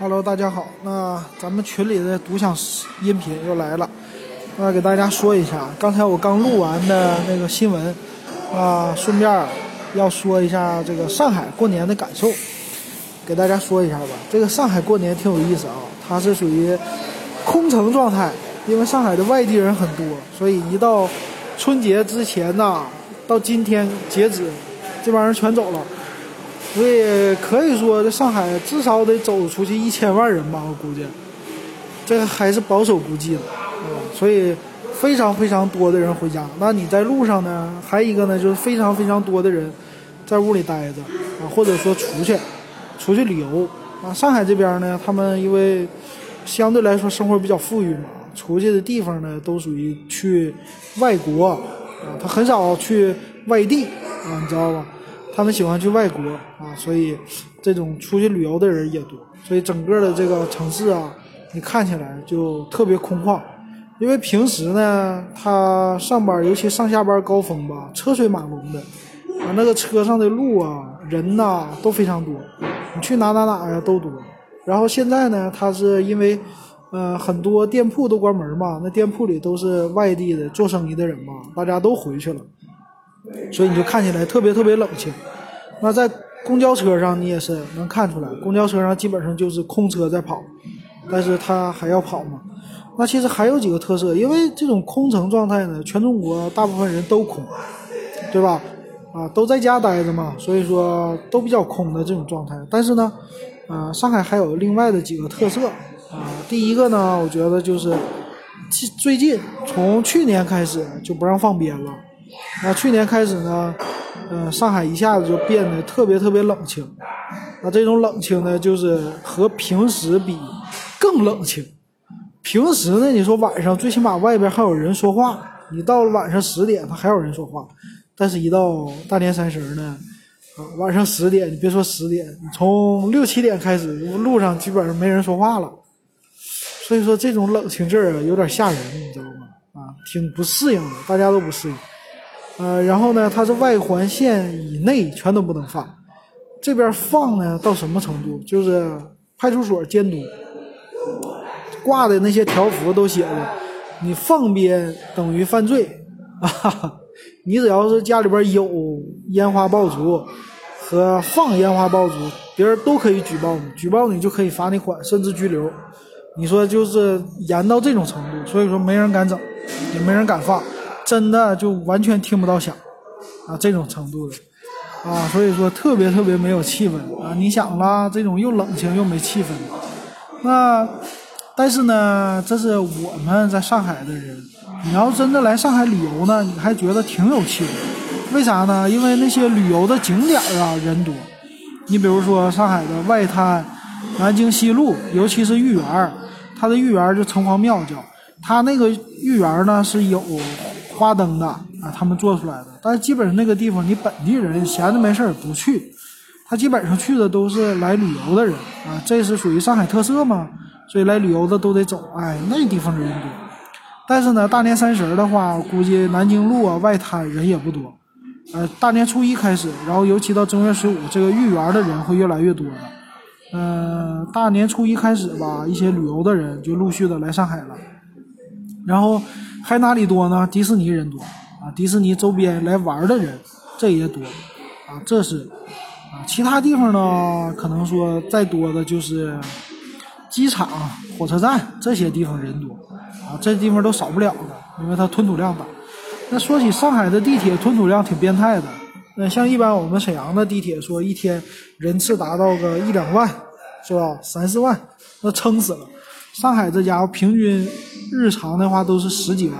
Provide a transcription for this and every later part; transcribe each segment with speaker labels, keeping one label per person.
Speaker 1: Hello，大家好。那咱们群里的独享音频又来了，那给大家说一下，刚才我刚录完的那个新闻，啊，顺便要说一下这个上海过年的感受，给大家说一下吧。这个上海过年挺有意思啊，它是属于空城状态，因为上海的外地人很多，所以一到春节之前呐，到今天截止，这帮人全走了。所以可以说，这上海至少得走出去一千万人吧，我估计，这个还是保守估计的，啊，所以非常非常多的人回家。那你在路上呢？还一个呢，就是非常非常多的人在屋里待着，啊，或者说出去，出去旅游。啊，上海这边呢，他们因为相对来说生活比较富裕嘛，出去的地方呢都属于去外国，啊，他很少去外地，啊，你知道吧？他们喜欢去外国啊，所以这种出去旅游的人也多，所以整个的这个城市啊，你看起来就特别空旷。因为平时呢，他上班，尤其上下班高峰吧，车水马龙的，啊，那个车上的路啊，人呐都非常多，你去哪哪哪呀都多。然后现在呢，他是因为呃很多店铺都关门嘛，那店铺里都是外地的做生意的人嘛，大家都回去了。所以你就看起来特别特别冷清。那在公交车上，你也是能看出来，公交车上基本上就是空车在跑，但是它还要跑嘛。那其实还有几个特色，因为这种空城状态呢，全中国大部分人都空，对吧？啊，都在家待着嘛，所以说都比较空的这种状态。但是呢，啊，上海还有另外的几个特色啊。第一个呢，我觉得就是最近从去年开始就不让放鞭了。那去年开始呢，呃，上海一下子就变得特别特别冷清。那这种冷清呢，就是和平时比更冷清。平时呢，你说晚上最起码外边还有人说话，你到了晚上十点，他还有人说话。但是，一到大年三十呢，啊，晚上十点，你别说十点，从六七点开始，路上基本上没人说话了。所以说，这种冷清劲儿啊，有点吓人，你知道吗？啊，挺不适应的，大家都不适应。呃，然后呢，它是外环线以内全都不能放，这边放呢到什么程度？就是派出所监督，挂的那些条幅都写着，你放鞭等于犯罪啊！你只要是家里边有烟花爆竹和放烟花爆竹，别人都可以举报你，举报你就可以罚你款，甚至拘留。你说就是严到这种程度，所以说没人敢整，也没人敢放。真的就完全听不到响，啊，这种程度的，啊，所以说特别特别没有气氛啊！你想啦，这种又冷清又没气氛，那但是呢，这是我们在上海的人，你要真的来上海旅游呢，你还觉得挺有气氛，为啥呢？因为那些旅游的景点啊人多，你比如说上海的外滩、南京西路，尤其是豫园它的豫园就城隍庙叫，它那个豫园呢是有。花灯的啊，他们做出来的，但是基本上那个地方你本地人闲着没事儿不去，他基本上去的都是来旅游的人啊，这是属于上海特色嘛，所以来旅游的都得走，哎，那地方人多。但是呢，大年三十的话，估计南京路啊外滩人也不多，呃，大年初一开始，然后尤其到正月十五，这个豫园的人会越来越多的。嗯，大年初一开始吧，一些旅游的人就陆续的来上海了，然后。还哪里多呢？迪士尼人多啊，迪士尼周边来玩的人这也多啊，这是啊，其他地方呢，可能说再多的就是机场、火车站这些地方人多啊，这地方都少不了的，因为它吞吐量大。那说起上海的地铁吞吐量挺变态的，那像一般我们沈阳的地铁说一天人次达到个一两万，是吧？三四万，那撑死了。上海这家伙平均日常的话都是十几万、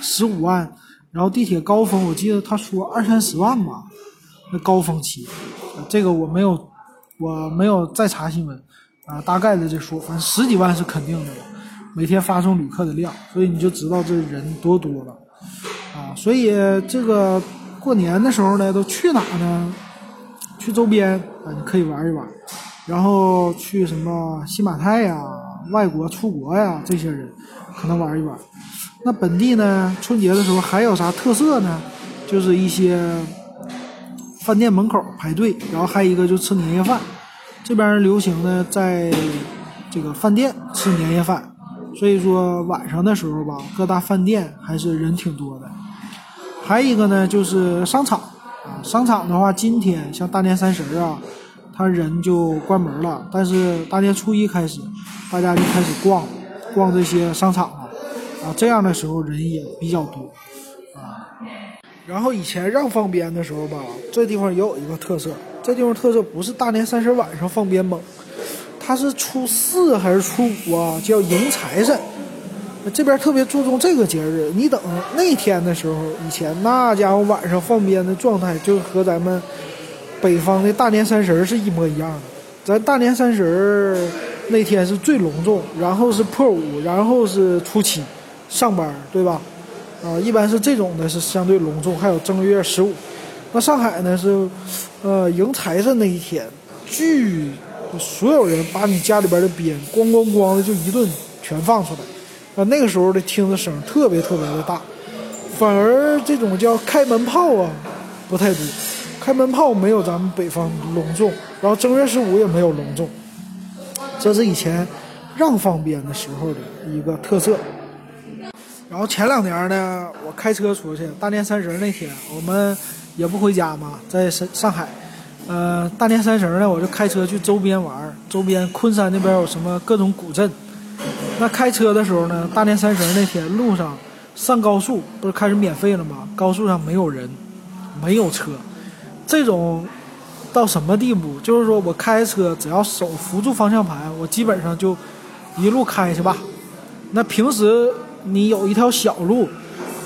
Speaker 1: 十五万，然后地铁高峰我记得他说二三十万吧，那高峰期，这个我没有，我没有再查新闻，啊，大概的这说，反正十几万是肯定的，每天发送旅客的量，所以你就知道这人多多了，啊，所以这个过年的时候呢，都去哪呢？去周边啊，你可以玩一玩，然后去什么新马泰呀。外国出国呀，这些人可能玩一玩。那本地呢？春节的时候还有啥特色呢？就是一些饭店门口排队，然后还有一个就吃年夜饭。这边流行呢，在这个饭店吃年夜饭，所以说晚上的时候吧，各大饭店还是人挺多的。还有一个呢，就是商场啊，商场的话，今天像大年三十啊，他人就关门了，但是大年初一开始，大家就开始逛逛这些商场了啊，这样的时候人也比较多啊。然后以前让放鞭的时候吧，这地方也有一个特色，这地方特色不是大年三十晚上放鞭猛。他是初四还是初五啊？叫迎财神，这边特别注重这个节日。你等那天的时候，以前那家伙晚上放鞭的状态，就和咱们北方的大年三十是一模一样的。咱大年三十那天是最隆重，然后是破五，然后是初七上班，对吧？啊，一般是这种的是相对隆重。还有正月十五，那上海呢是呃迎财神那一天，巨。所有人把你家里边的鞭咣咣咣的就一顿全放出来，啊，那个时候的听着声特别特别的大，反而这种叫开门炮啊不太多，开门炮没有咱们北方隆重，然后正月十五也没有隆重，这是以前让放鞭的时候的一个特色。然后前两年呢，我开车出去，大年三十那天我们也不回家嘛，在上上海。呃，大年三十呢，我就开车去周边玩周边昆山那边有什么各种古镇。那开车的时候呢，大年三十那天路上上高速不是开始免费了吗？高速上没有人，没有车。这种到什么地步？就是说我开车只要手扶住方向盘，我基本上就一路开去吧。那平时你有一条小路，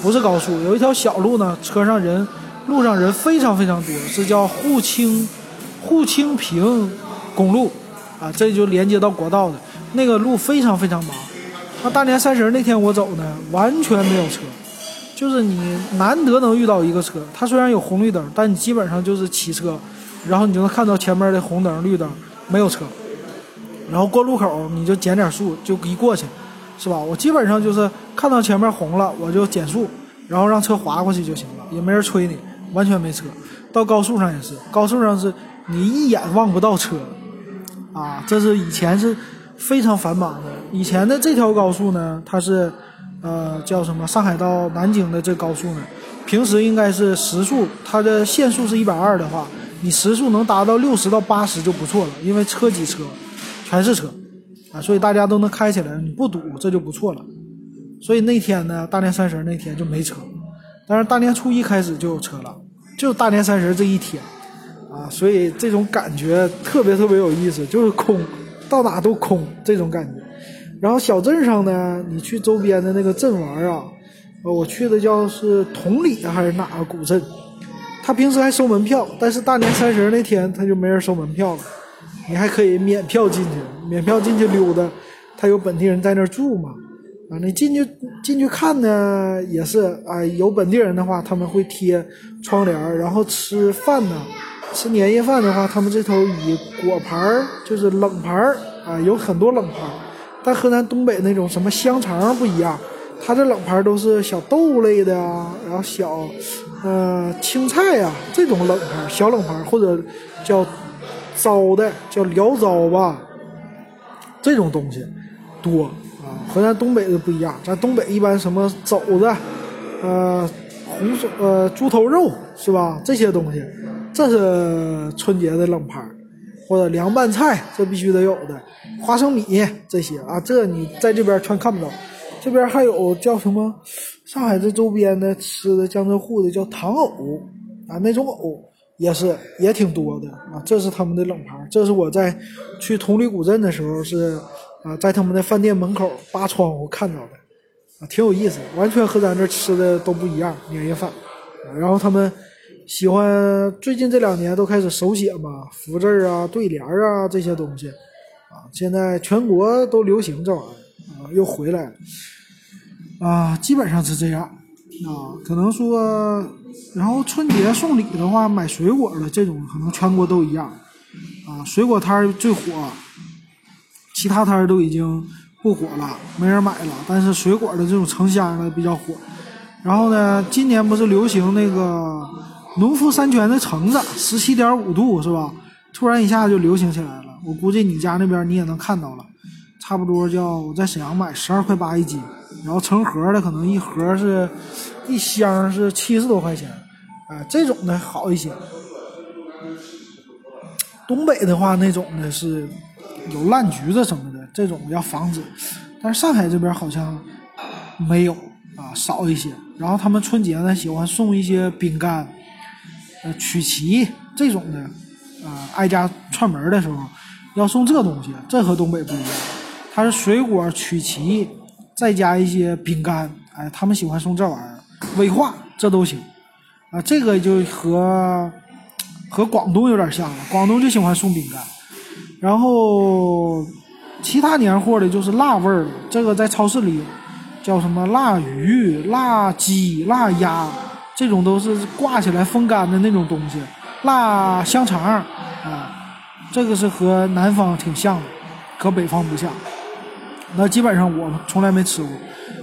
Speaker 1: 不是高速，有一条小路呢，车上人。路上人非常非常多，是叫沪青沪青平公路啊，这就连接到国道的那个路非常非常忙。那大年三十那天我走呢，完全没有车，就是你难得能遇到一个车。它虽然有红绿灯，但你基本上就是骑车，然后你就能看到前面的红灯绿灯没有车，然后过路口你就减点速就一过去，是吧？我基本上就是看到前面红了我就减速，然后让车划过去就行了，也没人催你。完全没车，到高速上也是，高速上是你一眼望不到车，啊，这是以前是非常繁忙的。以前的这条高速呢，它是，呃，叫什么？上海到南京的这高速呢，平时应该是时速，它的限速是一百二的话，你时速能达到六十到八十就不错了，因为车挤车，全是车，啊，所以大家都能开起来，你不堵这就不错了。所以那天呢，大年三十那天就没车。但是大年初一开始就有车了，就大年三十这一天，啊，所以这种感觉特别特别有意思，就是空，到哪都空这种感觉。然后小镇上呢，你去周边的那个镇玩啊，我去的叫是同里还是哪个古镇，他平时还收门票，但是大年三十那天他就没人收门票了，你还可以免票进去，免票进去溜达，他有本地人在那儿住嘛。啊，你进去进去看呢，也是啊，有本地人的话，他们会贴窗帘然后吃饭呢，吃年夜饭的话，他们这头以果盘，就是冷盘儿啊，有很多冷盘。但河南东北那种什么香肠不一样，它这冷盘都是小豆类的啊，然后小呃青菜呀这种冷盘，小冷盘或者叫糟的，叫聊糟吧，这种东西多。啊，河南东北的不一样，咱东北一般什么肘子，呃，红薯，呃，猪头肉是吧？这些东西，这是春节的冷盘或者凉拌菜，这必须得有的。花生米这些啊，这你在这边全看不到。这边还有叫什么？上海这周边的吃的江浙沪的叫糖藕啊，那种藕也是也挺多的啊。这是他们的冷盘这是我在去同里古镇的时候是。啊，在他们的饭店门口扒窗户看到的，啊，挺有意思，完全和咱这吃的都不一样。年夜饭，然后他们喜欢最近这两年都开始手写嘛，福字啊、对联啊这些东西，啊，现在全国都流行这玩意儿，啊，又回来了，啊，基本上是这样，啊，可能说，然后春节送礼的话，买水果的这种可能全国都一样，啊，水果摊最火。其他摊儿都已经不火了，没人买了。但是水果的这种成箱的比较火。然后呢，今年不是流行那个农夫山泉的橙子，十七点五度是吧？突然一下就流行起来了。我估计你家那边你也能看到了。差不多叫我在沈阳买十二块八一斤，然后成盒的可能一盒是一箱是七十多块钱，啊，这种的好一些。东北的话，那种的是有烂橘子什么的，这种要防止。但是上海这边好像没有啊，少一些。然后他们春节呢喜欢送一些饼干，呃，曲奇这种的，啊，挨家串门的时候要送这东西，这和东北不一样。它是水果曲奇，再加一些饼干，哎，他们喜欢送这玩意儿，威化这都行。啊，这个就和。和广东有点像了，广东就喜欢送饼干，然后其他年货的就是辣味儿，这个在超市里叫什么腊鱼、腊鸡、腊鸭，这种都是挂起来风干的那种东西，腊香肠啊，这个是和南方挺像的，和北方不像。那基本上我从来没吃过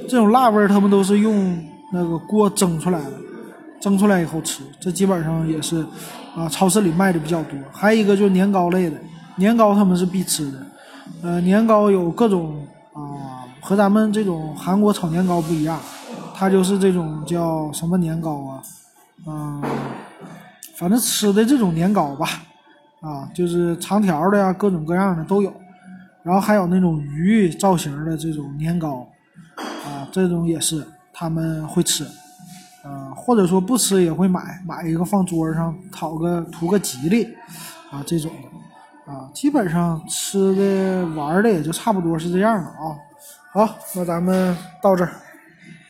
Speaker 1: 这种辣味儿，他们都是用那个锅蒸出来的。蒸出来以后吃，这基本上也是，啊，超市里卖的比较多。还有一个就是年糕类的，年糕他们是必吃的。呃，年糕有各种啊，和咱们这种韩国炒年糕不一样，它就是这种叫什么年糕啊？嗯，反正吃的这种年糕吧，啊，就是长条的呀，各种各样的都有。然后还有那种鱼造型的这种年糕，啊，这种也是他们会吃。呃，或者说不吃也会买，买一个放桌上，讨个图个吉利，啊，这种的，啊，基本上吃的玩的也就差不多是这样的啊。好，那咱们到这儿。